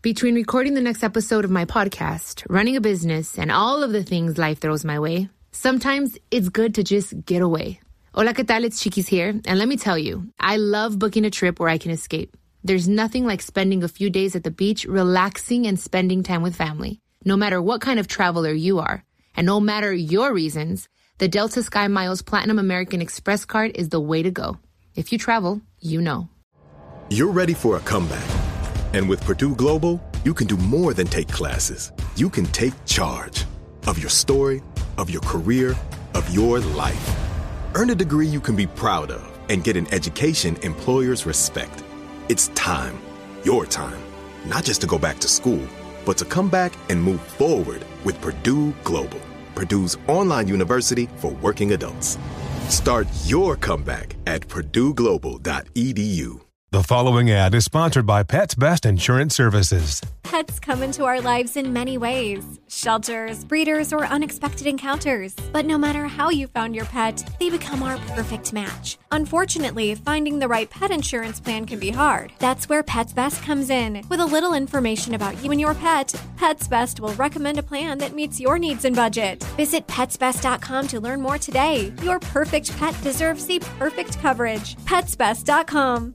Between recording the next episode of my podcast, running a business, and all of the things life throws my way, sometimes it's good to just get away. Hola, ¿qué tal? It's Chiquis here. And let me tell you, I love booking a trip where I can escape. There's nothing like spending a few days at the beach, relaxing and spending time with family. No matter what kind of traveler you are, and no matter your reasons, the Delta Sky Miles Platinum American Express card is the way to go. If you travel, you know. You're ready for a comeback. And with Purdue Global, you can do more than take classes. You can take charge of your story, of your career, of your life. Earn a degree you can be proud of and get an education employers respect. It's time, your time, not just to go back to school, but to come back and move forward with Purdue Global, Purdue's online university for working adults. Start your comeback at purdueglobal.edu. The following ad is sponsored by Pets Best Insurance Services. Pets come into our lives in many ways shelters, breeders, or unexpected encounters. But no matter how you found your pet, they become our perfect match. Unfortunately, finding the right pet insurance plan can be hard. That's where Pets Best comes in. With a little information about you and your pet, Pets Best will recommend a plan that meets your needs and budget. Visit petsbest.com to learn more today. Your perfect pet deserves the perfect coverage. Petsbest.com.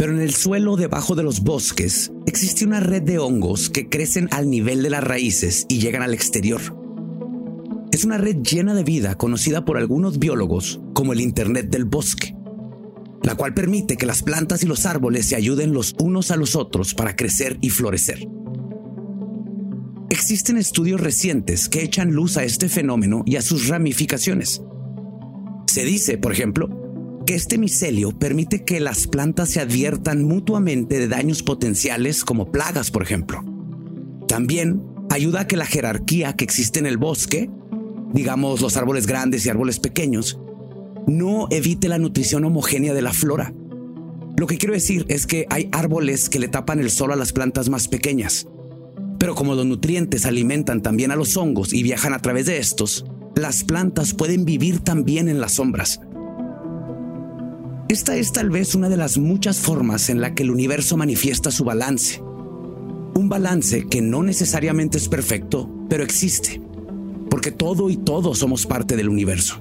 pero en el suelo debajo de los bosques existe una red de hongos que crecen al nivel de las raíces y llegan al exterior. Es una red llena de vida conocida por algunos biólogos como el Internet del bosque, la cual permite que las plantas y los árboles se ayuden los unos a los otros para crecer y florecer. Existen estudios recientes que echan luz a este fenómeno y a sus ramificaciones. Se dice, por ejemplo, este micelio permite que las plantas se adviertan mutuamente de daños potenciales como plagas, por ejemplo. También ayuda a que la jerarquía que existe en el bosque, digamos los árboles grandes y árboles pequeños, no evite la nutrición homogénea de la flora. Lo que quiero decir es que hay árboles que le tapan el sol a las plantas más pequeñas. Pero como los nutrientes alimentan también a los hongos y viajan a través de estos, las plantas pueden vivir también en las sombras. Esta es tal vez una de las muchas formas en la que el universo manifiesta su balance. Un balance que no necesariamente es perfecto, pero existe, porque todo y todos somos parte del universo.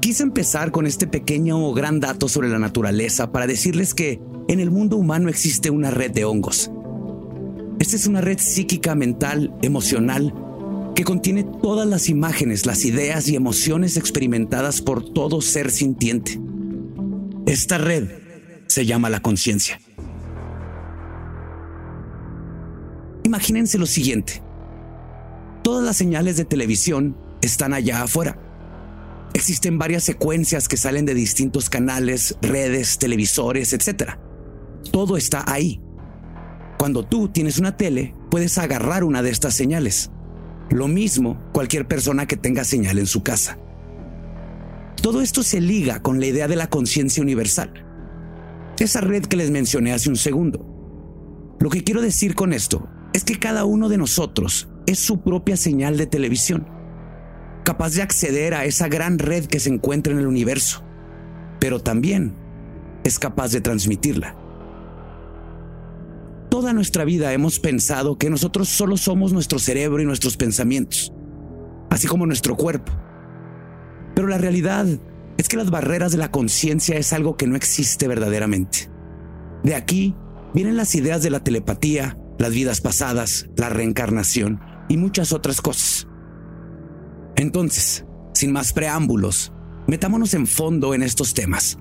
Quise empezar con este pequeño o gran dato sobre la naturaleza para decirles que en el mundo humano existe una red de hongos. Esta es una red psíquica, mental, emocional, que contiene todas las imágenes, las ideas y emociones experimentadas por todo ser sintiente. Esta red se llama la conciencia. Imagínense lo siguiente. Todas las señales de televisión están allá afuera. Existen varias secuencias que salen de distintos canales, redes, televisores, etc. Todo está ahí. Cuando tú tienes una tele, puedes agarrar una de estas señales lo mismo cualquier persona que tenga señal en su casa. Todo esto se liga con la idea de la conciencia universal. Esa red que les mencioné hace un segundo. Lo que quiero decir con esto es que cada uno de nosotros es su propia señal de televisión, capaz de acceder a esa gran red que se encuentra en el universo, pero también es capaz de transmitirla. Toda nuestra vida hemos pensado que nosotros solo somos nuestro cerebro y nuestros pensamientos, así como nuestro cuerpo. Pero la realidad es que las barreras de la conciencia es algo que no existe verdaderamente. De aquí vienen las ideas de la telepatía, las vidas pasadas, la reencarnación y muchas otras cosas. Entonces, sin más preámbulos, metámonos en fondo en estos temas.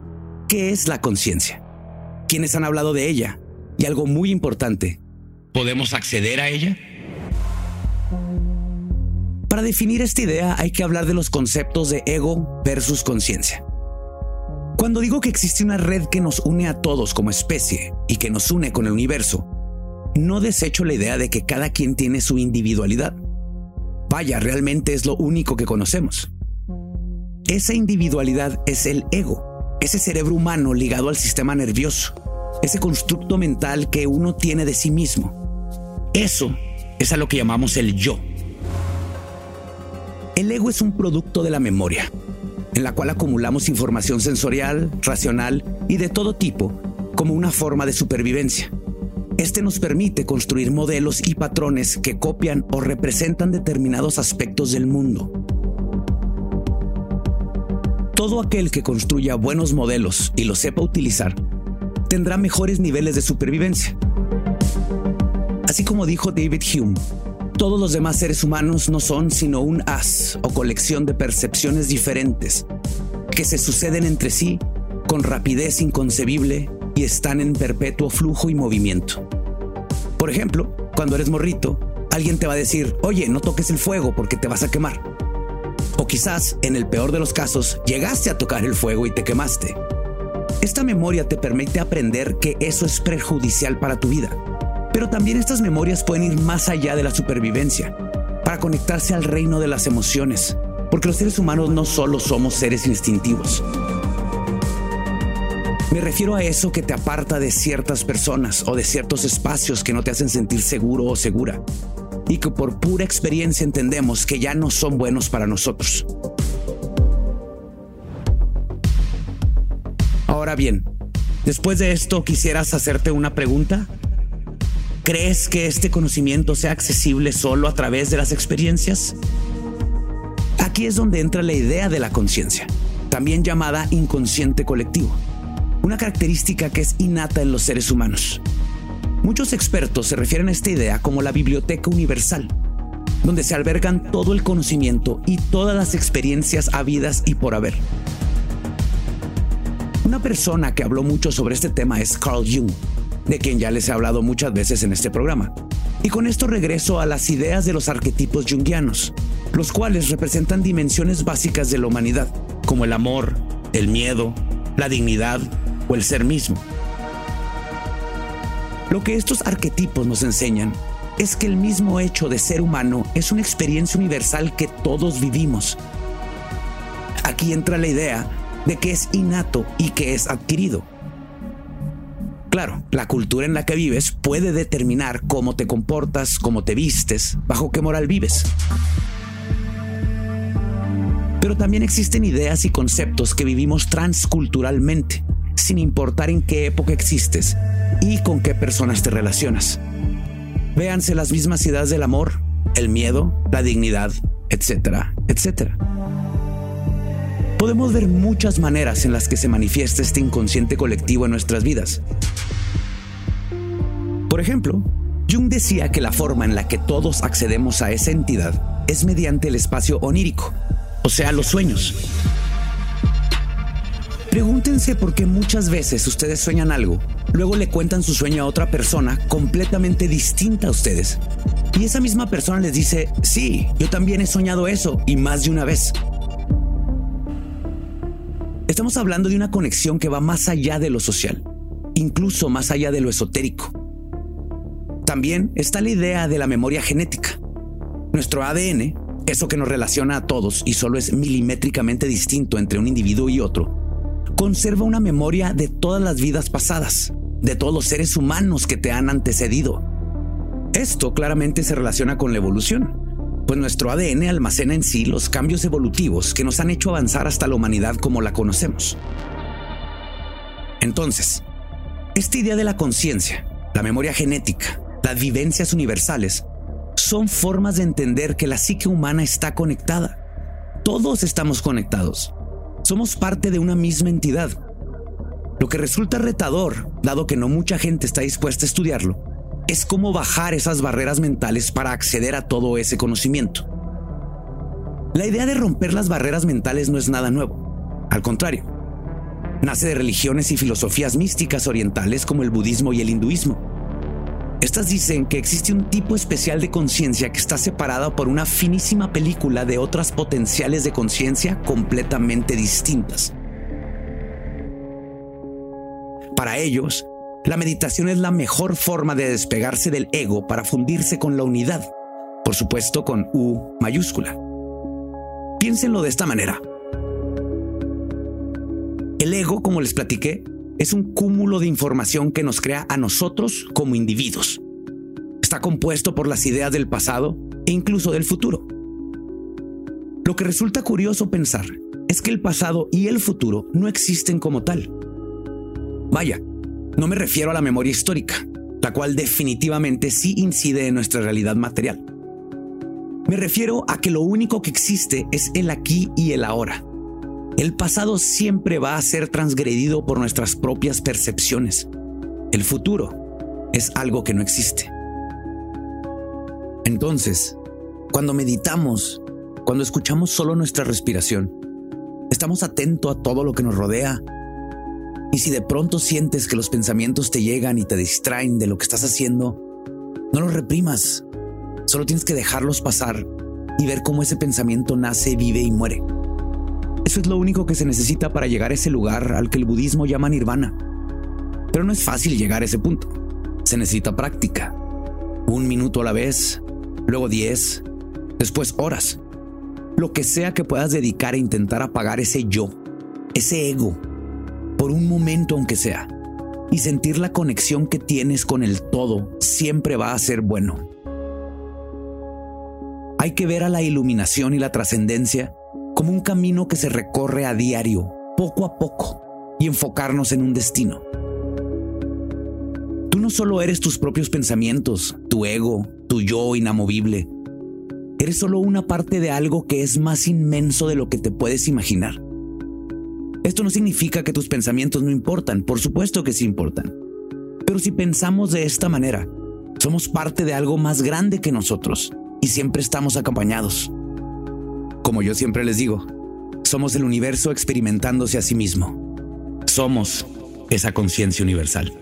¿Qué es la conciencia? ¿Quiénes han hablado de ella? Y algo muy importante, ¿podemos acceder a ella? Para definir esta idea hay que hablar de los conceptos de ego versus conciencia. Cuando digo que existe una red que nos une a todos como especie y que nos une con el universo, no desecho la idea de que cada quien tiene su individualidad. Vaya, realmente es lo único que conocemos. Esa individualidad es el ego, ese cerebro humano ligado al sistema nervioso, ese constructo mental que uno tiene de sí mismo. Eso es a lo que llamamos el yo. El ego es un producto de la memoria, en la cual acumulamos información sensorial, racional y de todo tipo como una forma de supervivencia. Este nos permite construir modelos y patrones que copian o representan determinados aspectos del mundo. Todo aquel que construya buenos modelos y los sepa utilizar tendrá mejores niveles de supervivencia. Así como dijo David Hume, todos los demás seres humanos no son sino un haz o colección de percepciones diferentes que se suceden entre sí con rapidez inconcebible y están en perpetuo flujo y movimiento. Por ejemplo, cuando eres morrito, alguien te va a decir, oye, no toques el fuego porque te vas a quemar. O quizás, en el peor de los casos, llegaste a tocar el fuego y te quemaste. Esta memoria te permite aprender que eso es perjudicial para tu vida pero también estas memorias pueden ir más allá de la supervivencia, para conectarse al reino de las emociones, porque los seres humanos no solo somos seres instintivos. Me refiero a eso que te aparta de ciertas personas o de ciertos espacios que no te hacen sentir seguro o segura, y que por pura experiencia entendemos que ya no son buenos para nosotros. Bien, después de esto, ¿quisieras hacerte una pregunta? ¿Crees que este conocimiento sea accesible solo a través de las experiencias? Aquí es donde entra la idea de la conciencia, también llamada inconsciente colectivo, una característica que es innata en los seres humanos. Muchos expertos se refieren a esta idea como la biblioteca universal, donde se albergan todo el conocimiento y todas las experiencias habidas y por haber. Una persona que habló mucho sobre este tema es Carl Jung, de quien ya les he hablado muchas veces en este programa. Y con esto regreso a las ideas de los arquetipos junguianos, los cuales representan dimensiones básicas de la humanidad, como el amor, el miedo, la dignidad o el ser mismo. Lo que estos arquetipos nos enseñan es que el mismo hecho de ser humano es una experiencia universal que todos vivimos. Aquí entra la idea de que es innato y que es adquirido. Claro, la cultura en la que vives puede determinar cómo te comportas, cómo te vistes, bajo qué moral vives. Pero también existen ideas y conceptos que vivimos transculturalmente, sin importar en qué época existes y con qué personas te relacionas. Véanse las mismas ideas del amor, el miedo, la dignidad, etcétera, etcétera. Podemos ver muchas maneras en las que se manifiesta este inconsciente colectivo en nuestras vidas, por ejemplo, Jung decía que la forma en la que todos accedemos a esa entidad es mediante el espacio onírico, o sea, los sueños. Pregúntense por qué muchas veces ustedes sueñan algo, luego le cuentan su sueño a otra persona completamente distinta a ustedes. Y esa misma persona les dice, sí, yo también he soñado eso y más de una vez. Estamos hablando de una conexión que va más allá de lo social, incluso más allá de lo esotérico. También está la idea de la memoria genética. Nuestro ADN, eso que nos relaciona a todos y solo es milimétricamente distinto entre un individuo y otro, conserva una memoria de todas las vidas pasadas, de todos los seres humanos que te han antecedido. Esto claramente se relaciona con la evolución, pues nuestro ADN almacena en sí los cambios evolutivos que nos han hecho avanzar hasta la humanidad como la conocemos. Entonces, esta idea de la conciencia, la memoria genética, las vivencias universales, son formas de entender que la psique humana está conectada. Todos estamos conectados. Somos parte de una misma entidad. Lo que resulta retador, dado que no mucha gente está dispuesta a estudiarlo, es cómo bajar esas barreras mentales para acceder a todo ese conocimiento. La idea de romper las barreras mentales no es nada nuevo. Al contrario, nace de religiones y filosofías místicas orientales como el budismo y el hinduismo estas dicen que existe un tipo especial de conciencia que está separada por una finísima película de otras potenciales de conciencia completamente distintas. Para ellos, la meditación es la mejor forma de despegarse del ego para fundirse con la unidad, por supuesto con U mayúscula. Piénsenlo de esta manera. El ego, como les platiqué, es un cúmulo de información que nos crea a nosotros como individuos. Está compuesto por las ideas del pasado e incluso del futuro. Lo que resulta curioso pensar es que el pasado y el futuro no existen como tal. Vaya, no me refiero a la memoria histórica, la cual definitivamente sí incide en nuestra realidad material. Me refiero a que lo único que existe es el aquí y el ahora. El pasado siempre va a ser transgredido por nuestras propias percepciones. El futuro es algo que no existe. Entonces, cuando meditamos, cuando escuchamos solo nuestra respiración, estamos atentos a todo lo que nos rodea. Y si de pronto sientes que los pensamientos te llegan y te distraen de lo que estás haciendo, no los reprimas. Solo tienes que dejarlos pasar y ver cómo ese pensamiento nace, vive y muere. Eso es lo único que se necesita para llegar a ese lugar al que el budismo llama nirvana. Pero no es fácil llegar a ese punto. Se necesita práctica. Un minuto a la vez, luego diez, después horas lo que sea que puedas dedicar a intentar apagar ese yo, ese ego, por un momento aunque sea, y sentir la conexión que tienes con el todo, siempre va a ser bueno. Hay que ver a la iluminación y la trascendencia como un camino que se recorre a diario, poco a poco, y enfocarnos en un destino. Tú no solo eres tus propios pensamientos, tu ego, tu yo inamovible, Eres solo una parte de algo que es más inmenso de lo que te puedes imaginar. Esto no significa que tus pensamientos no importan, por supuesto que sí importan. Pero si pensamos de esta manera, somos parte de algo más grande que nosotros y siempre estamos acompañados. Como yo siempre les digo, somos el universo experimentándose a sí mismo. Somos esa conciencia universal.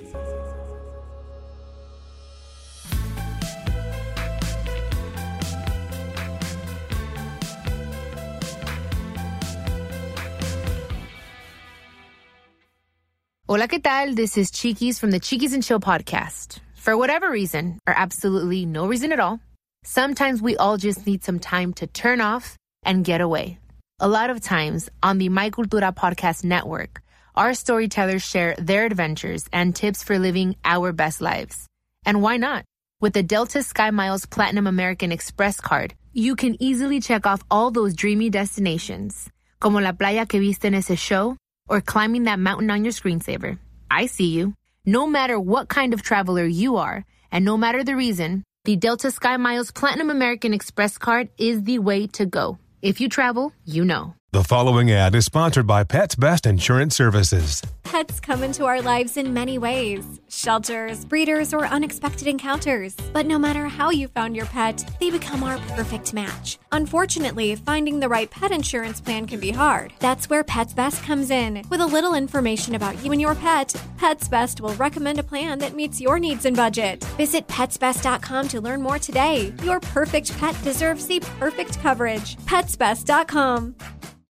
Hola, ¿qué tal? This is Chiquis from the Chiquis and Chill podcast. For whatever reason, or absolutely no reason at all, sometimes we all just need some time to turn off and get away. A lot of times on the My Cultura podcast network, our storytellers share their adventures and tips for living our best lives. And why not? With the Delta Sky Miles Platinum American Express card, you can easily check off all those dreamy destinations, como la playa que viste en ese show or climbing that mountain on your screensaver. I see you. No matter what kind of traveler you are, and no matter the reason, the Delta Sky Miles Platinum American Express card is the way to go. If you travel, you know. The following ad is sponsored by Pets Best Insurance Services. Pets come into our lives in many ways shelters, breeders, or unexpected encounters. But no matter how you found your pet, they become our perfect match. Unfortunately, finding the right pet insurance plan can be hard. That's where Pets Best comes in. With a little information about you and your pet, Pets Best will recommend a plan that meets your needs and budget. Visit petsbest.com to learn more today. Your perfect pet deserves the perfect coverage. Petsbest.com.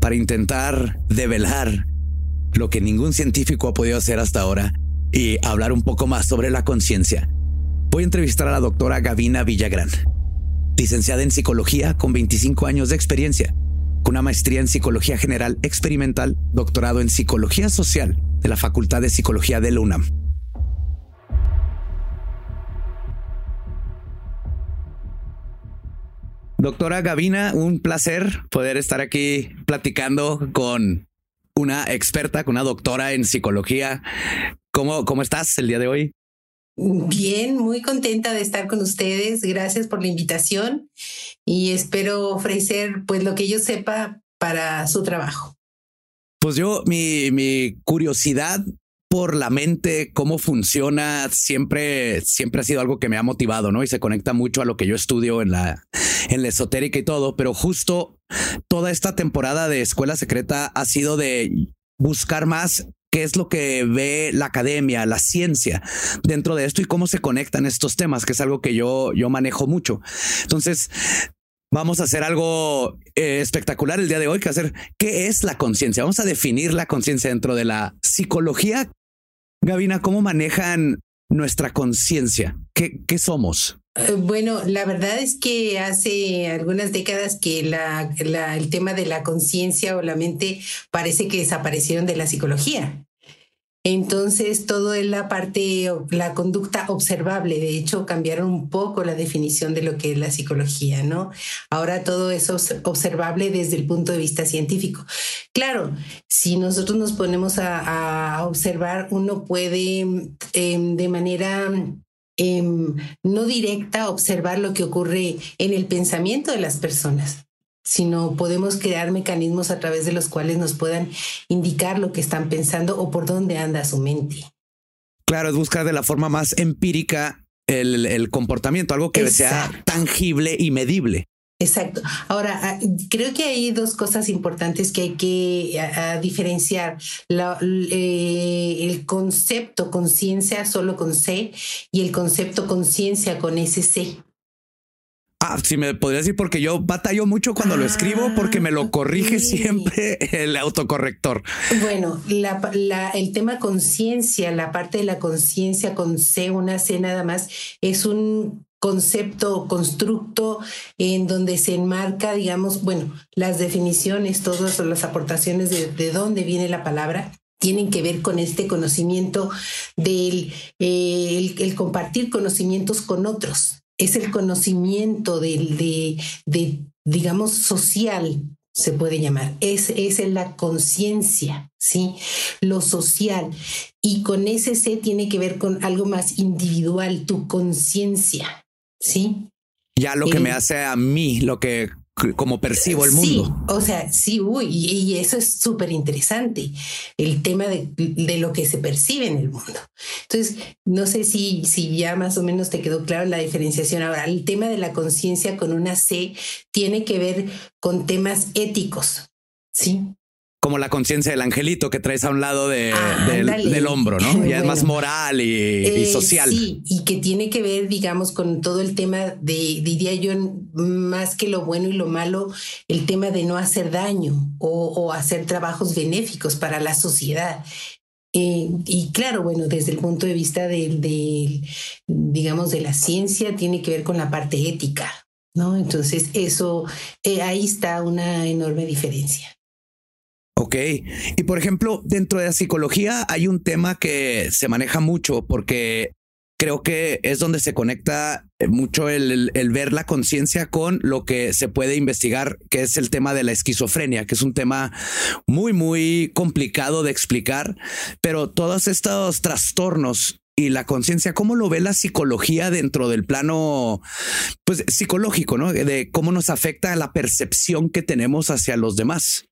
Para intentar develar lo que ningún científico ha podido hacer hasta ahora y hablar un poco más sobre la conciencia, voy a entrevistar a la doctora Gavina Villagrán, licenciada en psicología con 25 años de experiencia, con una maestría en psicología general experimental, doctorado en psicología social de la Facultad de Psicología de la UNAM. Doctora Gavina, un placer poder estar aquí platicando con una experta, con una doctora en psicología. ¿Cómo, ¿Cómo estás el día de hoy? Bien, muy contenta de estar con ustedes. Gracias por la invitación y espero ofrecer pues lo que yo sepa para su trabajo. Pues yo, mi, mi curiosidad por la mente, cómo funciona, siempre, siempre ha sido algo que me ha motivado, ¿no? Y se conecta mucho a lo que yo estudio en la, en la esotérica y todo, pero justo toda esta temporada de Escuela Secreta ha sido de buscar más qué es lo que ve la academia, la ciencia dentro de esto y cómo se conectan estos temas, que es algo que yo, yo manejo mucho. Entonces, Vamos a hacer algo eh, espectacular el día de hoy, que hacer qué es la conciencia. Vamos a definir la conciencia dentro de la psicología. Gavina, ¿cómo manejan nuestra conciencia? ¿Qué, ¿Qué, somos? Eh, bueno, la verdad es que hace algunas décadas que el tema de la conciencia o la mente parece que desaparecieron de la psicología. Entonces, todo es la parte, la conducta observable. De hecho, cambiaron un poco la definición de lo que es la psicología, ¿no? Ahora todo es observable desde el punto de vista científico. Claro, si nosotros nos ponemos a, observar, uno puede em, de manera em, no directa observar lo que ocurre en el pensamiento de las personas sino podemos crear mecanismos a través de los cuales nos puedan indicar lo que están pensando o por dónde anda su mente. Claro, es buscar de la forma más empírica el, comportamiento, algo que sea tangible y medible. Exacto. Ahora, ah, creo que hay dos cosas importantes que hay que diferenciar. Eh, el concepto conciencia solo con C y el concepto conciencia con SC. Ah, sí, me podría decir porque yo batallo mucho cuando lo escribo porque me lo ah, corrige siempre el autocorrector. Bueno, el tema conciencia, la parte de la conciencia con C, una C nada más, es un concepto, constructo en donde se enmarca, digamos, bueno, las definiciones, todas las aportaciones de, dónde viene la palabra tienen que ver con este conocimiento del eh, el compartir conocimientos con otros es el conocimiento de, de, digamos, social, se puede llamar. Es, es la conciencia, ¿sí? Lo social. Y con ese C tiene que ver con algo más individual, tu conciencia, ¿sí? Ya lo que me hace a mí, lo que como percibo el mundo. Sí, o sea, sí, uy, y, eso es súper interesante, el tema de, de, lo que se percibe en el mundo. Entonces, no sé si, si ya más o menos te quedó claro la diferenciación. Ahora, el tema de la conciencia con una C tiene que ver con temas éticos, ¿sí? Como la conciencia del angelito que traes a un lado de, del, hombro, ¿no? Ya es más moral y, eh, social. Sí, y que tiene que ver, digamos, con todo el tema de, diría yo, más que lo bueno y lo malo, el tema de no hacer daño o, hacer trabajos benéficos para la sociedad. Eh, y claro, bueno, desde el punto de vista del, de, digamos, de la ciencia, tiene que ver con la parte ética, ¿no? Entonces, eso, eh, ahí está una enorme diferencia. Ok. Y por ejemplo, dentro de la psicología hay un tema que se maneja mucho porque creo que es donde se conecta mucho el, ver la conciencia con lo que se puede investigar, que es el tema de la esquizofrenia, que es un tema muy, muy complicado de explicar, pero todos estos trastornos y la conciencia, ¿cómo lo ve la psicología dentro del plano pues, psicológico, ¿no? De cómo nos afecta la percepción que tenemos hacia los demás.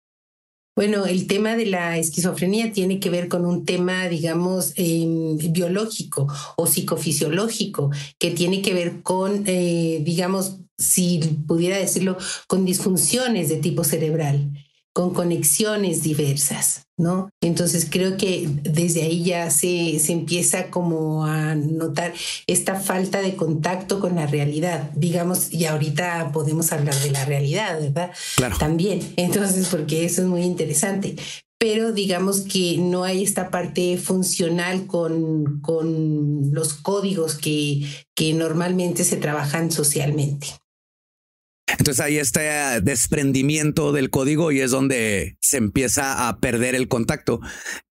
Bueno, el tema de la esquizofrenia tiene que ver con un tema, digamos, em, biológico o psicofisiológico, que tiene que ver con, eh, digamos, si pudiera decirlo, con disfunciones de tipo cerebral con conexiones diversas, ¿no? Entonces creo que desde ahí ya se, se empieza como a notar esta falta de contacto con la realidad, digamos, y ahorita podemos hablar de la realidad, ¿verdad? Claro. También, entonces, porque eso es muy interesante pero digamos que no hay esta parte funcional con, con los códigos que, que normalmente se trabajan socialmente. Entonces ahí está desprendimiento del código y es donde se empieza a perder el contacto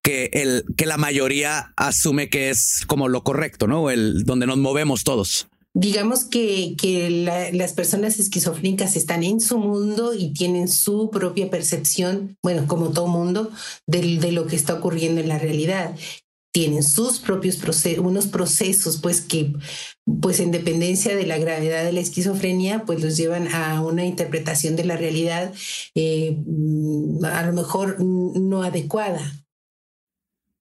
que el que la mayoría asume que es como lo correcto, ¿no? El donde nos movemos todos. Digamos que, que las personas esquizofrénicas están en su mundo y tienen su propia percepción, bueno, como todo mundo, de, de lo que está ocurriendo en la realidad tienen sus propios procesos, unos procesos pues que pues en dependencia de la gravedad de la esquizofrenia pues los llevan a una interpretación de la realidad eh, a lo mejor no adecuada.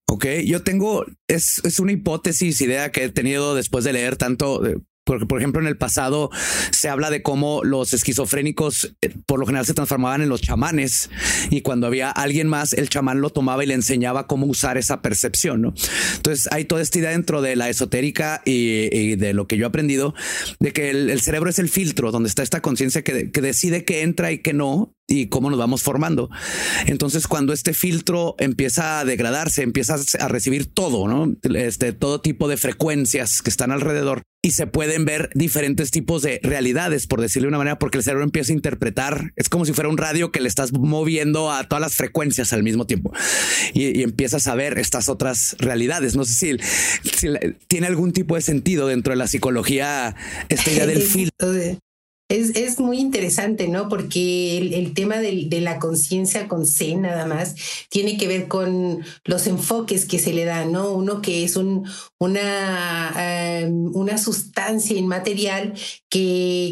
Ok, yo tengo, es, es una hipótesis, idea que he tenido después de leer tanto eh, porque, por ejemplo, en el pasado se habla de cómo los esquizofrénicos eh, por lo general se transformaban en los chamanes y cuando había alguien más, el chamán lo tomaba y le enseñaba cómo usar esa percepción. ¿no? Entonces hay toda esta idea dentro de la esotérica y, de lo que yo he aprendido de que el, cerebro es el filtro donde está esta conciencia que, que decide qué entra y qué no y cómo nos vamos formando. Entonces, cuando este filtro empieza a degradarse, empieza a recibir todo, ¿no? Este, todo tipo de frecuencias que están alrededor y se pueden ver diferentes tipos de realidades, por decirlo de una manera, porque el cerebro empieza a interpretar, es como si fuera un radio que le estás moviendo a todas las frecuencias al mismo tiempo y, empiezas a ver estas otras realidades. No sé si, si, tiene algún tipo de sentido dentro de la psicología esta idea del filtro. Es, es, muy interesante, ¿no? Porque el, tema de, de la conciencia con C nada más tiene que ver con los enfoques que se le dan, ¿no? Uno que es un, una, em, una sustancia inmaterial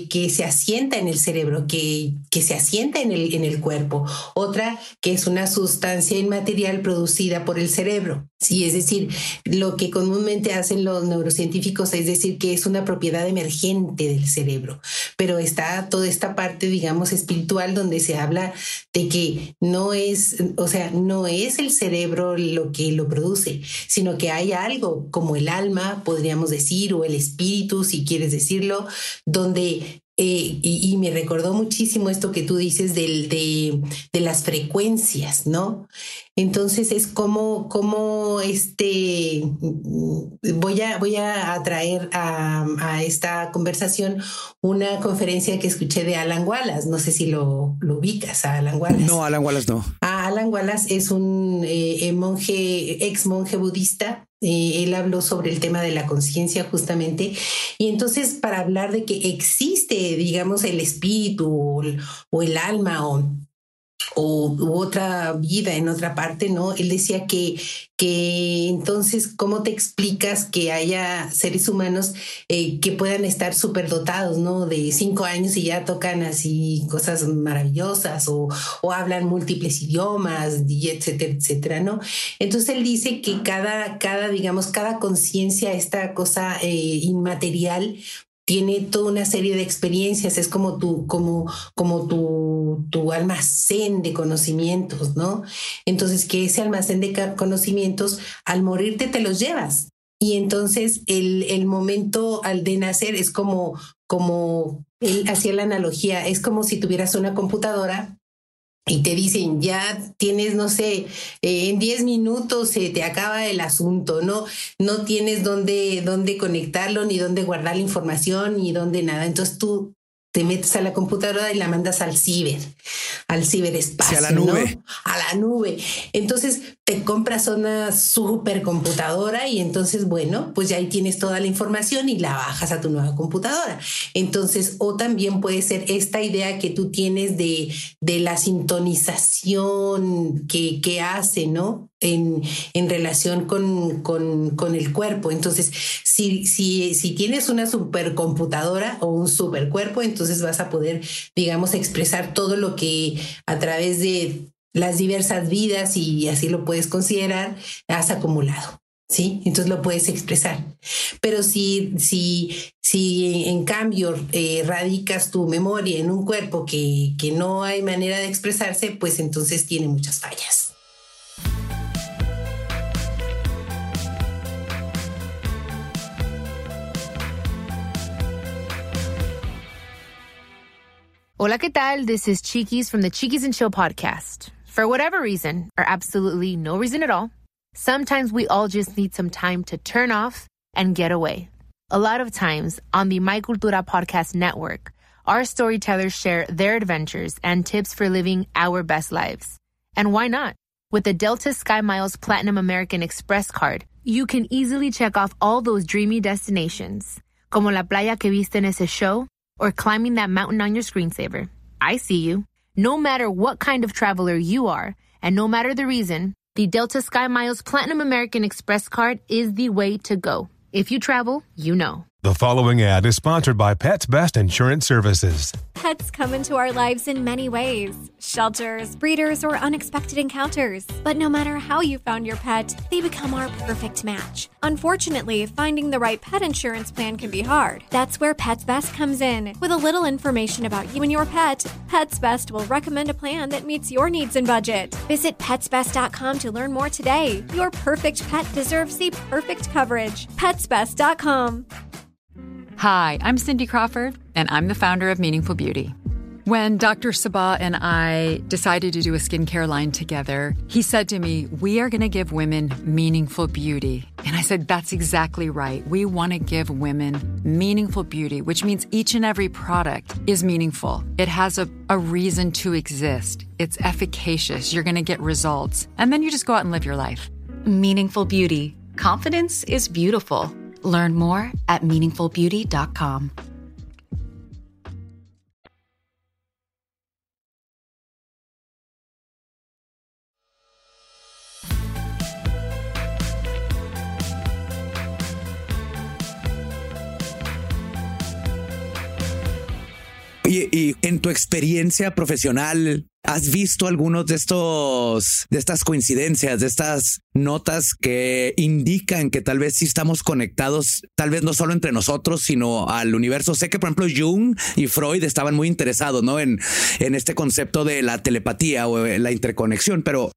que, se asienta en el cerebro, que, que se asienta en el, en el cuerpo. Otra que es una sustancia inmaterial producida por el cerebro. Sí, es decir, lo que comúnmente hacen los neurocientíficos es decir que es una propiedad emergente del cerebro, pero está toda esta parte, digamos, espiritual donde se habla de que no es, o sea, no es el cerebro lo que lo produce, sino que hay algo como el alma, podríamos decir, o el espíritu, si quieres decirlo, donde eh, y, me recordó muchísimo esto que tú dices del, de, de, las frecuencias, ¿no? Entonces es como, como este, voy a, voy a traer a, a, esta conversación una conferencia que escuché de Alan Wallace, no sé si lo, lo ubicas a Alan Wallace. No, Alan Wallace no. Ah, Alan Wallace es un eh, monje, ex monje budista eh, él habló sobre el tema de la conciencia justamente. Y entonces para hablar de que existe, digamos, el espíritu o el, alma o, o otra vida en otra parte, ¿no? Él decía que, que entonces, ¿cómo te explicas que haya seres humanos eh, que puedan estar dotados, ¿no? De cinco años y ya tocan así cosas maravillosas o, o hablan múltiples idiomas y etcétera, etcétera, ¿no? Entonces él dice que cada, cada digamos, cada conciencia, esta cosa eh, inmaterial, tiene toda una serie de experiencias, es como tu, como, como tu, tu almacén de conocimientos, ¿no? Entonces, que ese almacén de conocimientos, al morirte te los llevas. Y entonces el, el momento al de nacer es como, como él hacía la analogía, es como si tuvieras una computadora y te dicen, ya tienes, no sé, eh, en 10 minutos se te acaba el asunto, ¿no? No tienes dónde, dónde conectarlo, ni dónde guardar la información, ni dónde nada. Entonces tú te metes a la computadora y la mandas al ciber, al ciberespacio, a la nube. A la nube. Entonces te compras una supercomputadora y entonces, bueno, pues ya ahí tienes toda la información y la bajas a tu nueva computadora. Entonces, o también puede ser esta idea que tú tienes de, de la sintonización que, que hace, ¿no? En, en, relación con, con, con, el cuerpo. Entonces, si, si, si tienes una supercomputadora o un supercuerpo, entonces vas a poder, digamos, expresar todo lo que a través de las diversas vidas, y así lo puedes considerar, has acumulado. ¿sí? Entonces lo puedes expresar. Pero si, si, si en cambio eh, radicas tu memoria en un cuerpo que, que no hay manera de expresarse, pues entonces tiene muchas fallas. Hola, ¿qué tal? This is Chiquis from the Chiquis and Chill podcast. For whatever reason, or absolutely no reason at all, sometimes we all just need some time to turn off and get away. A lot of times on the My Cultura podcast network, our storytellers share their adventures and tips for living our best lives. And why not? With the Delta Sky Miles Platinum American Express card, you can easily check off all those dreamy destinations, como la playa que viste en ese show or climbing that mountain on your screensaver. I see you. No matter what kind of traveler you are, and no matter the reason, the Delta Sky Miles Platinum American Express card is the way to go. If you travel, you know. The following ad is sponsored by Pets Best Insurance Services. Pets come into our lives in many ways shelters, breeders, or unexpected encounters. But no matter how you found your pet, they become our perfect match. Unfortunately, finding the right pet insurance plan can be hard. That's where Pets Best comes in. With a little information about you and your pet, Pets Best will recommend a plan that meets your needs and budget. Visit petsbest.com to learn more today. Your perfect pet deserves the perfect coverage. Petsbest.com. Hi, I'm Cindy Crawford, and I'm the founder of Meaningful Beauty. When Dr. Sabah and I decided to do a skincare line together, he said to me, We are going to give women meaningful beauty. And I said, That's exactly right. We want to give women meaningful beauty, which means each and every product is meaningful. It has a, a reason to exist, it's efficacious. You're going to get results. And then you just go out and live your life. Meaningful Beauty. Confidence is beautiful. Learn more at meaningfulbeauty.com. Oye, y en tu experiencia profesional, ¿has visto algunos de estos, de estas coincidencias, de estas notas que indican que tal vez sí estamos conectados, tal vez no solo entre nosotros, sino al universo? Sé que, por ejemplo, Jung y Freud estaban muy interesados, ¿no? En, este concepto de la telepatía o la interconexión, pero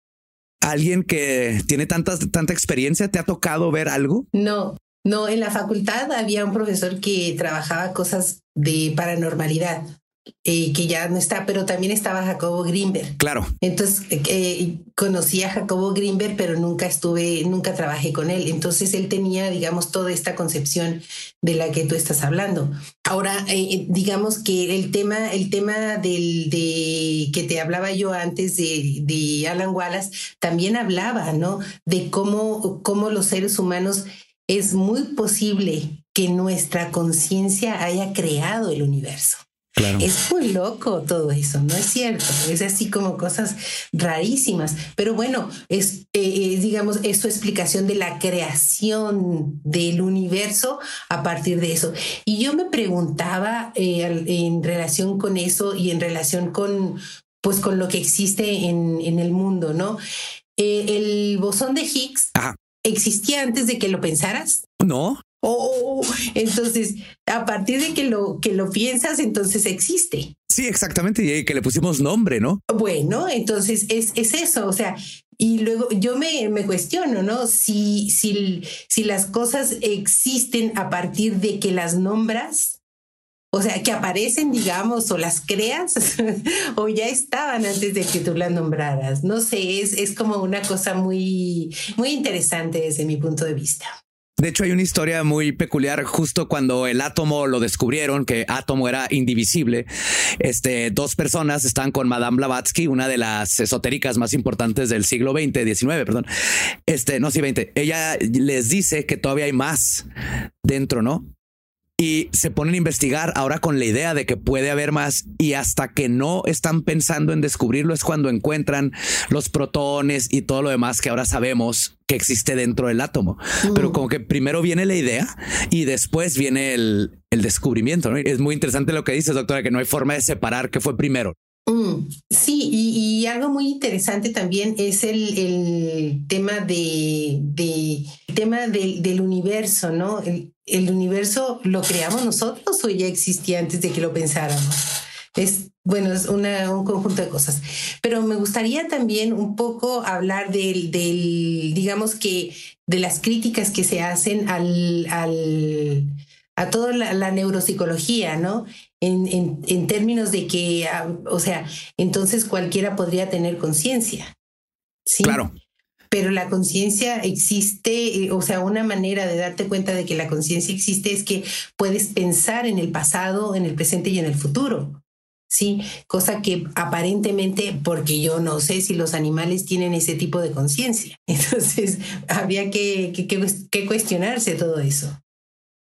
alguien que tiene tanta experiencia, ¿te ha tocado ver algo? No, no, en la facultad había un profesor que trabajaba cosas de paranormalidad. Eh, que ya no está, pero también estaba Jacobo Greenberg. Claro. Entonces eh, conocí a Jacobo Greenberg, pero nunca estuve, nunca trabajé con él. Entonces él tenía, digamos, toda esta concepción de la que tú estás hablando. Ahora, eh, digamos que el tema, el tema del de que te hablaba yo antes de, de Alan Wallace también hablaba, ¿no? De cómo, cómo los seres humanos es muy posible que nuestra conciencia haya creado el universo. Claro. Es muy loco todo eso, ¿no es cierto? Es así como cosas rarísimas. Pero bueno, es, eh, digamos, es su explicación de la creación del universo a partir de eso. Y yo me preguntaba eh, en relación con eso y en relación con, pues, con lo que existe en, en el mundo, ¿no? Eh, el bosón de Higgs Ajá. Existía antes de que lo pensaras. No. Oh, entonces, a partir de que lo, que lo piensas, entonces existe. Sí, exactamente. Y que le pusimos nombre, ¿no? Bueno, entonces es, es eso. O sea, y luego yo me, me cuestiono, ¿no? Si, si, si las cosas existen a partir de que las nombras, o sea, que aparecen, digamos, o las creas, o ya estaban antes de que tú las nombraras. No sé, es, es como una cosa muy, muy interesante desde mi punto de vista. De hecho, hay una historia muy peculiar justo cuando el átomo lo descubrieron, que átomo era indivisible. Este, dos personas estaban con Madame Blavatsky, una de las esotéricas más importantes del siglo XX, XIX, perdón. Este, no, sí, 20. Ella les dice que todavía hay más dentro, ¿no? Y se ponen a investigar ahora con la idea de que puede haber más y hasta que no están pensando en descubrirlo es cuando encuentran los protones y todo lo demás que ahora sabemos que existe dentro del átomo. Mm. Pero como que primero viene la idea y después viene el, el descubrimiento. ¿no? Es muy interesante lo que dices, doctora, que no hay forma de separar qué fue primero. Mm, sí, y, algo muy interesante también es el, el tema de, de el tema del, del universo, ¿no? El, el, universo lo creamos nosotros o ya existía antes de que lo pensáramos. Es bueno, es una, un conjunto de cosas. Pero me gustaría también un poco hablar del, del digamos que, de las críticas que se hacen al, al a toda la, la neuropsicología, ¿no? En, en, en, términos de que, uh, o sea, entonces cualquiera podría tener conciencia. ¿sí? Claro. Pero la conciencia existe, eh, o sea, una manera de darte cuenta de que la conciencia existe es que puedes pensar en el pasado, en el presente y en el futuro. Sí, cosa que aparentemente, porque yo no sé si los animales tienen ese tipo de conciencia. Entonces, habría que, que, que, que cuestionarse todo eso.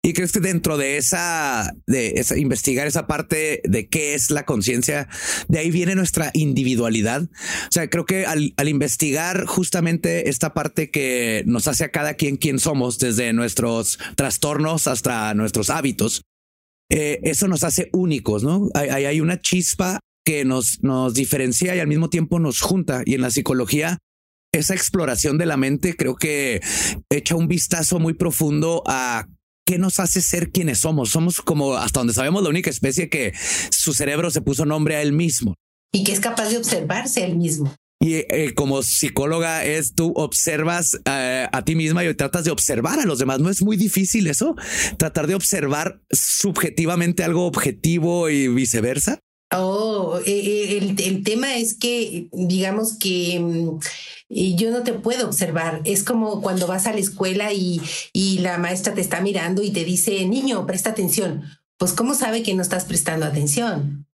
¿Y crees que dentro de esa, de esa, investigar esa parte de qué es la conciencia, de ahí viene nuestra individualidad? O sea, creo que al, al, investigar justamente esta parte que nos hace a cada quien quien somos, desde nuestros trastornos hasta nuestros hábitos, eh, eso nos hace únicos, ¿no? Hay, hay una chispa que nos, nos diferencia y al mismo tiempo nos junta. Y en la psicología, esa exploración de la mente creo que echa un vistazo muy profundo a ¿qué nos hace ser quienes somos? Somos como, hasta donde sabemos, la única especie que su cerebro se puso nombre a él mismo. Y que es capaz de observarse a él mismo. Y eh, como psicóloga es tú observas uh, a ti misma y tratas de observar a los demás. No es muy difícil eso, tratar de observar subjetivamente algo objetivo y viceversa. Oh, el, el tema es que, digamos que mm, y yo no te puedo observar. Es como cuando vas a la escuela y, y la maestra te está mirando y te dice, niño, presta atención. Pues ¿cómo sabe que no estás prestando atención?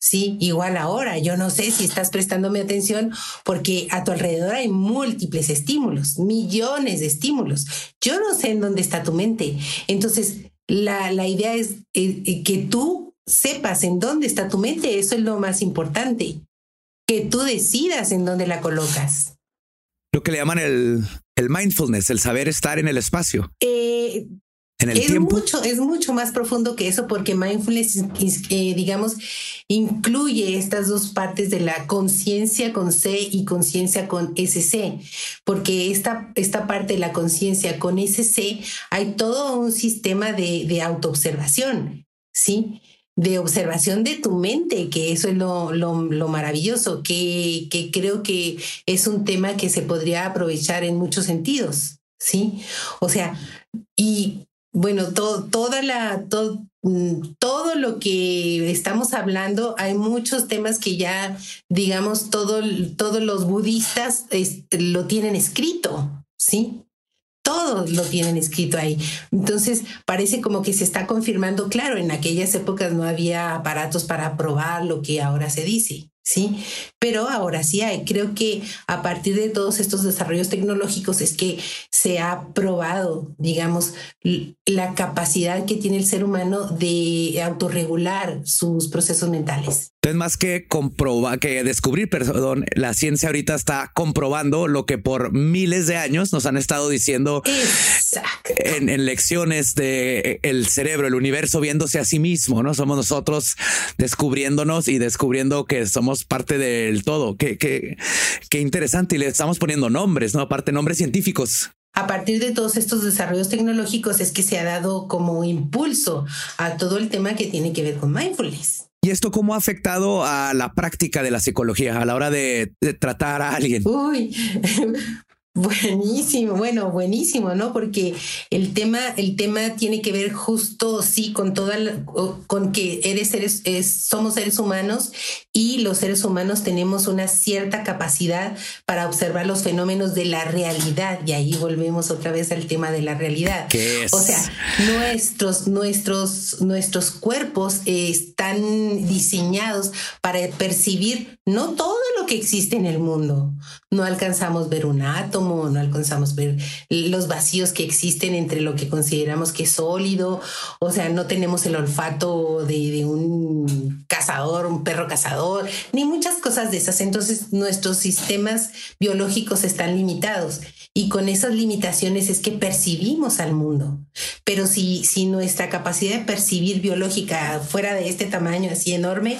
Sí, igual ahora, yo no sé si estás prestándome atención porque a tu alrededor hay múltiples estímulos, millones de estímulos. Yo no sé en dónde está tu mente. Entonces, la, la idea es eh, que tú sepas en dónde está tu mente, eso es lo más importante que tú decidas en dónde la colocas. Lo que le llaman el, el mindfulness, el saber estar en el espacio. Eh, en el es tiempo. Mucho, es mucho más profundo que eso porque mindfulness, eh, digamos, incluye estas dos partes de la conciencia con C y conciencia con SC, porque esta, esta parte de la conciencia con SC hay todo un sistema de, de autoobservación, ¿sí? De observación de tu mente, que eso es lo, lo, maravilloso, que, que, creo que es un tema que se podría aprovechar en muchos sentidos, ¿sí? O sea, y bueno, todo, toda la, mm, todo lo que estamos hablando, hay muchos temas que ya, digamos, todo, todos los budistas lo tienen escrito, ¿sí? Todos lo tienen escrito ahí. Entonces, parece como que se está confirmando, claro, en aquellas épocas no había aparatos para probar lo que ahora se dice. Sí, pero ahora sí hay. Creo que a partir de todos estos desarrollos tecnológicos es que se ha probado, digamos, la capacidad que tiene el ser humano de autorregular sus procesos mentales. Es más que comprobar, que descubrir, perdón, la ciencia ahorita está comprobando lo que por miles de años nos han estado diciendo en, en, lecciones de el cerebro, el universo viéndose a sí mismo, ¿no? Somos nosotros descubriéndonos y descubriendo que somos parte del todo. Qué, qué, qué interesante. Y le estamos poniendo nombres, ¿no? Aparte, nombres científicos. A partir de todos estos desarrollos tecnológicos es que se ha dado como impulso a todo el tema que tiene que ver con mindfulness. ¿Y esto cómo ha afectado a la práctica de la psicología a la hora de, tratar a alguien? Uy, Buenísimo, bueno, buenísimo, ¿no? Porque el tema, el tema tiene que ver justo, sí, con toda, con que eres seres, somos seres humanos y los seres humanos tenemos una cierta capacidad para observar los fenómenos de la realidad y ahí volvemos otra vez al tema de la realidad. ¿Qué es? O sea, nuestros, nuestros, nuestros cuerpos están diseñados para percibir no todo lo que existe en el mundo. No alcanzamos ver un átomo no alcanzamos a ver los vacíos que existen entre lo que consideramos que es sólido, o sea, no tenemos el olfato de, un cazador, un perro cazador, ni muchas cosas de esas. Entonces nuestros sistemas biológicos están limitados y con esas limitaciones es que percibimos al mundo. Pero si, si nuestra capacidad de percibir biológica fuera de este tamaño así enorme,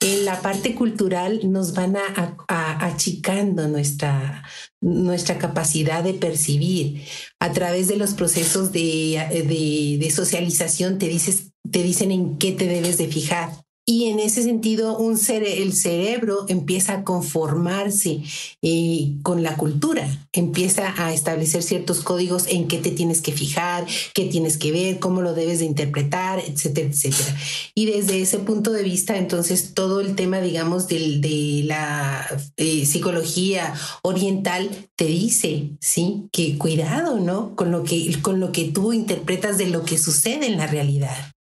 en la parte cultural nos van a, achicando nuestra, nuestra capacidad de percibir. A través de los procesos de, de, socialización te, dices, te dicen en qué te debes de fijar. Y en ese sentido, un el cerebro empieza a conformarse eh, con la cultura, empieza a establecer ciertos códigos en qué te tienes que fijar, qué tienes que ver, cómo lo debes de interpretar, etcétera, etcétera. Y desde ese punto de vista, entonces, todo el tema, digamos, de, de la eh, psicología oriental te dice, ¿sí? Que cuidado, ¿no? Con lo que, con lo que tú interpretas de lo que sucede en la realidad.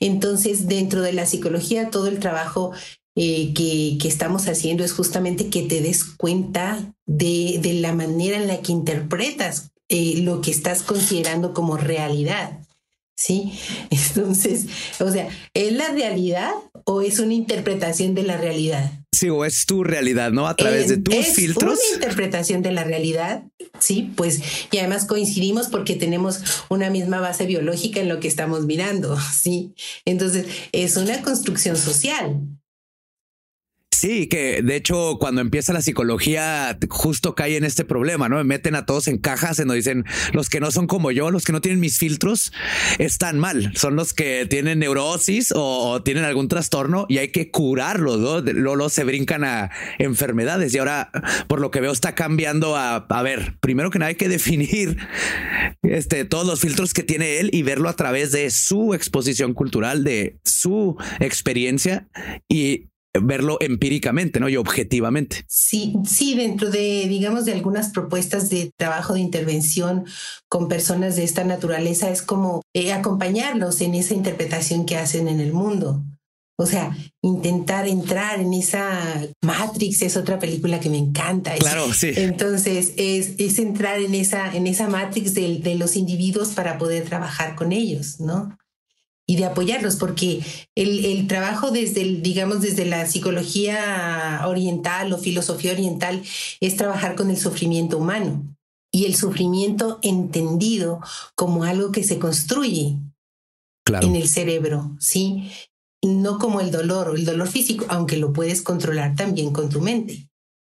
Entonces, dentro de la psicología, todo el trabajo eh, que, estamos haciendo es justamente que te des cuenta de, la manera en la que interpretas eh, lo que estás considerando como realidad. ¿Sí? Entonces, o sea, ¿es la realidad o es una interpretación de la realidad? Sí, o es tu realidad, ¿no? A través de tus es filtros. Una interpretación de la realidad, sí, pues, y además coincidimos porque tenemos una misma base biológica en lo que estamos mirando, sí. Entonces, es una construcción social. Sí, que de hecho cuando empieza la psicología justo cae en este problema, ¿no? Me meten a todos en cajas en donde dicen los que no son como yo, los que no tienen mis filtros, están mal. Son los que tienen neurosis o, tienen algún trastorno y hay que curarlos, ¿no? Luego se brincan a enfermedades y ahora por lo que veo está cambiando a, a ver, primero que nada hay que definir este, todos los filtros que tiene él y verlo a través de su exposición cultural, de su experiencia y verlo empíricamente, ¿no? Y objetivamente. Sí, sí, dentro de, digamos, de algunas propuestas de trabajo de intervención con personas de esta naturaleza es como eh, acompañarlos en esa interpretación que hacen en el mundo. O sea, intentar entrar en esa Matrix es otra película que me encanta. Claro, sí. Entonces, es, es entrar en esa, en esa Matrix de, de los individuos para poder trabajar con ellos, ¿no? Y de apoyarlos, porque el, el, trabajo desde, el, digamos, desde la psicología oriental o filosofía oriental es trabajar con el sufrimiento humano y el sufrimiento entendido como algo que se construye en el cerebro, ¿sí? No como el dolor o el dolor físico, aunque lo puedes controlar también con tu mente.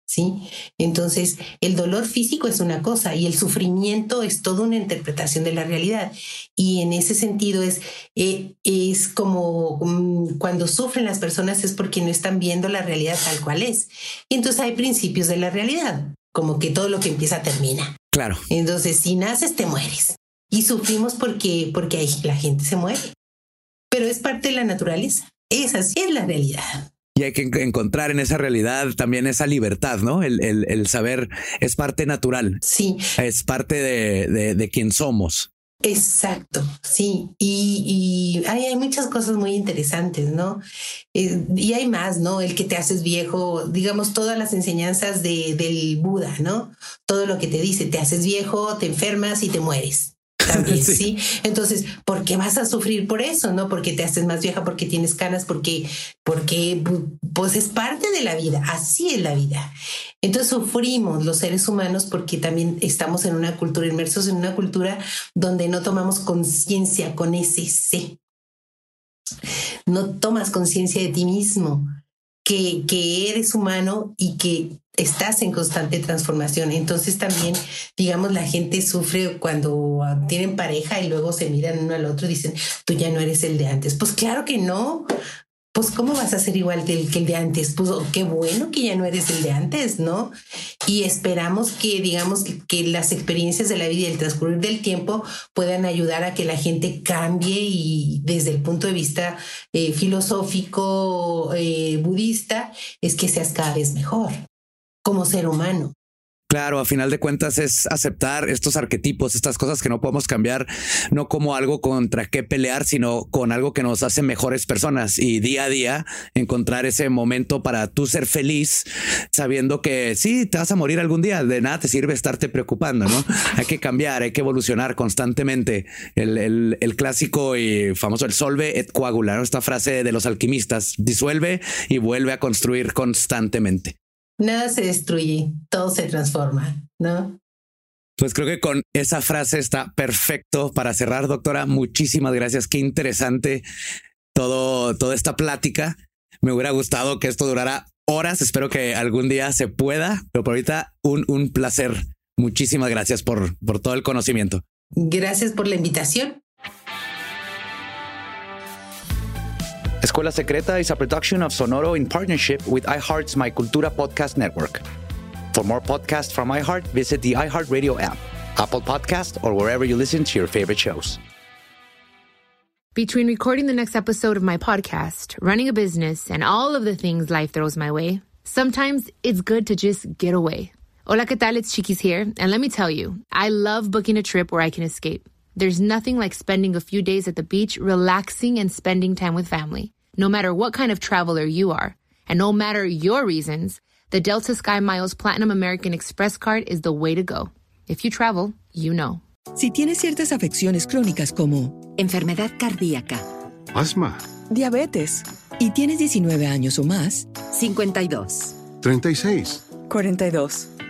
¿Sí? Entonces, el dolor físico es una cosa y el sufrimiento es toda una interpretación de la realidad. Y en ese sentido es, eh, es como mm, cuando sufren las personas es porque no están viendo la realidad tal cual es. Y entonces hay principios de la realidad, como que todo lo que empieza termina. Claro. Entonces, si naces, te mueres. Y sufrimos porque, porque ahí la gente se muere. Pero es parte de la naturaleza. Esa sí es la realidad y hay que encontrar en esa realidad también esa libertad, ¿no? El, el, saber es parte natural. Sí. Es parte de, de, quien somos. Exacto, sí. Y, y hay, hay, muchas cosas muy interesantes, ¿no? Eh, y hay más, ¿no? El que te haces viejo, digamos, todas las enseñanzas de, del Buda, ¿no? Todo lo que te dice, te haces viejo, te enfermas y te mueres también, sí. Entonces, ¿por qué vas a sufrir por eso? ¿No? Porque te haces más vieja, porque tienes canas, porque, porque pues es parte de la vida, así es la vida. Entonces sufrimos los seres humanos porque también estamos en una cultura, inmersos en una cultura donde no tomamos conciencia con ese C. No tomas conciencia de ti mismo, que, que eres humano y que estás en constante transformación. Entonces también, digamos, la gente sufre cuando tienen pareja y luego se miran uno al otro y dicen, tú ya no eres el de antes. Pues claro que no. Pues cómo vas a ser igual que el, que el de antes. Pues oh, qué bueno que ya no eres el de antes, ¿no? Y esperamos que, digamos, que las experiencias de la vida y el transcurrir del tiempo puedan ayudar a que la gente cambie y desde el punto de vista eh, filosófico, eh, budista, es que seas cada vez mejor como ser humano. Claro, a final de cuentas es aceptar estos arquetipos, estas cosas que no podemos cambiar, no como algo contra qué pelear, sino con algo que nos hace mejores personas y día a día encontrar ese momento para tú ser feliz, sabiendo que sí, te vas a morir algún día, de nada te sirve estarte preocupando, ¿no? hay que cambiar, hay que evolucionar constantemente. El, el, clásico y famoso, el solve et coagula, esta frase de los alquimistas, disuelve y vuelve a construir constantemente nada se destruye, todo se transforma, ¿no? Pues creo que con esa frase está perfecto para cerrar, doctora. Muchísimas gracias. Qué interesante todo, toda esta plática. Me hubiera gustado que esto durara horas. Espero que algún día se pueda, pero por ahorita un, un placer. Muchísimas gracias por, por todo el conocimiento. Gracias por la invitación. Escuela Secreta is a production of Sonoro in partnership with iHeart's My Cultura podcast network. For more podcasts from iHeart, visit the iHeartRadio app, Apple Podcast, or wherever you listen to your favorite shows. Between recording the next episode of my podcast, running a business, and all of the things life throws my way, sometimes it's good to just get away. Hola, ¿qué tal? It's Chiquis here, and let me tell you, I love booking a trip where I can escape. There's nothing like spending a few days at the beach, relaxing and spending time with family. No matter what kind of traveler you are, and no matter your reasons, the Delta Sky Miles Platinum American Express card is the way to go. If you travel, you know. Si tienes ciertas afecciones crónicas como enfermedad cardíaca, asma, diabetes y tienes 19 años o más, 52, 36, 42.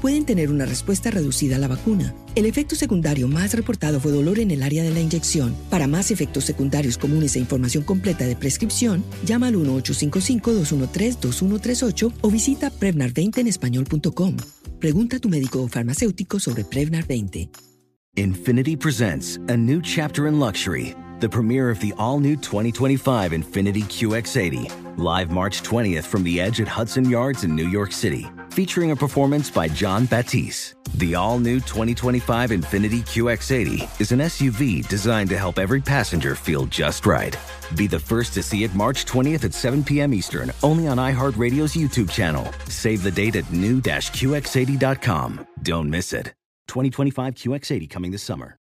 pueden tener una respuesta reducida a la vacuna. El efecto secundario más reportado fue dolor en el área de la inyección. Para más efectos secundarios comunes e información completa de prescripción, llama al 1-855-213-2138 o visita Prevnar20 en español.com. Pregunta a tu médico o farmacéutico sobre Prevnar 20. Infinity presents a new chapter in luxury, the premiere of the all-new 2025 Infinity QX80, live March 20th from the edge at Hudson Yards in New York City featuring a performance by John Batisse. The all new 2025 Infinity QX80 is an SUV designed to help every passenger feel just right. Be the first to see it March 20th at 7 p.m. Eastern, only on iHeartRadio's YouTube channel. Save the date at new-QX80.com. Don't miss it. 2025 QX80 coming this summer.